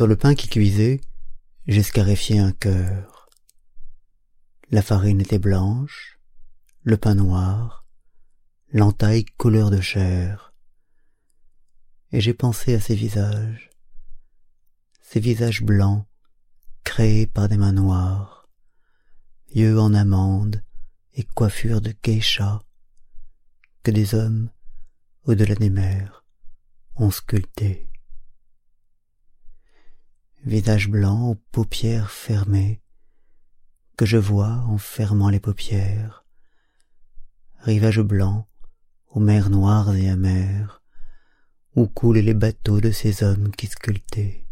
Sur le pain qui cuisait, j'escarifiai un cœur. La farine était blanche, le pain noir, l'entaille couleur de chair. Et j'ai pensé à ces visages, ces visages blancs, créés par des mains noires, yeux en amande et coiffures de geisha, que des hommes, au-delà des mers, ont sculptés visage blanc aux paupières fermées, que je vois en fermant les paupières, rivage blanc aux mers noires et amères, où coulent les bateaux de ces hommes qui sculptaient.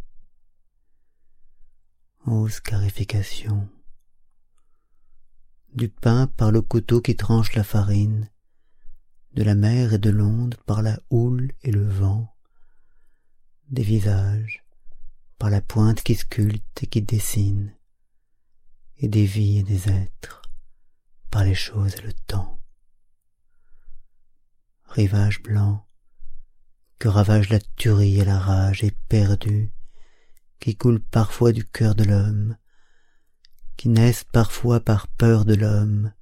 Ô scarification Du pain par le couteau qui tranche la farine, de la mer et de l'onde par la houle et le vent, des visages, par la pointe qui sculpte et qui dessine, et des vies et des êtres, par les choses et le temps. Rivage blanc, que ravage la tuerie et la rage éperdue, qui coule parfois du cœur de l'homme, qui naissent parfois par peur de l'homme,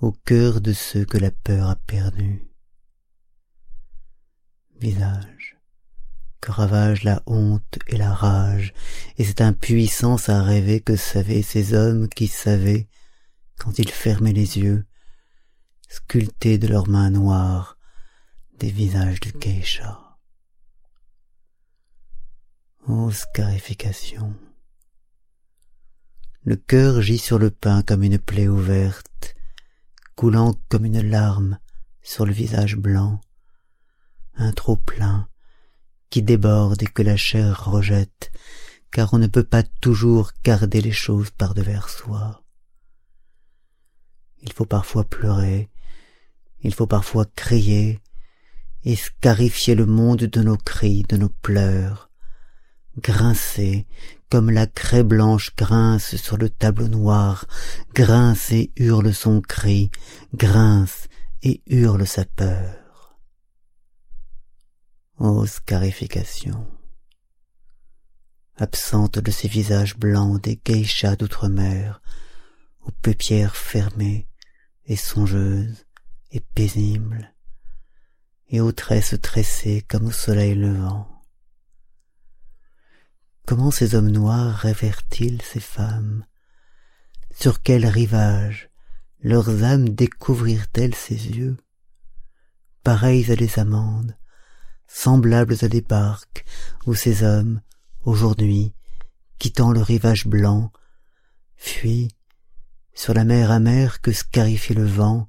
au cœur de ceux que la peur a perdus. Visage que ravage la honte et la rage, et cette impuissance à rêver que savaient ces hommes qui savaient, quand ils fermaient les yeux, sculpter de leurs mains noires des visages de geisha. Ô scarification Le cœur gît sur le pain comme une plaie ouverte, coulant comme une larme sur le visage blanc, un trop plein qui déborde et que la chair rejette, car on ne peut pas toujours garder les choses par devers soi. Il faut parfois pleurer, il faut parfois crier, et scarifier le monde de nos cris, de nos pleurs, grincer comme la craie blanche grince sur le tableau noir, grince et hurle son cri, grince et hurle sa peur. Ô scarification. Absente de ces visages blancs des geishas d'outre-mer, aux paupières fermées et songeuses et paisibles, et aux tresses tressées comme au soleil levant. Comment ces hommes noirs rêvèrent-ils ces femmes? Sur quel rivage leurs âmes découvrirent-elles ces yeux? Pareils à des amandes, semblables à des barques où ces hommes, aujourd'hui, quittant le rivage blanc, fuient, sur la mer amère que scarifie le vent,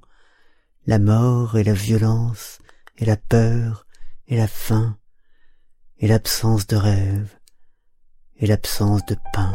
la mort et la violence et la peur et la faim et l'absence de rêve et l'absence de pain.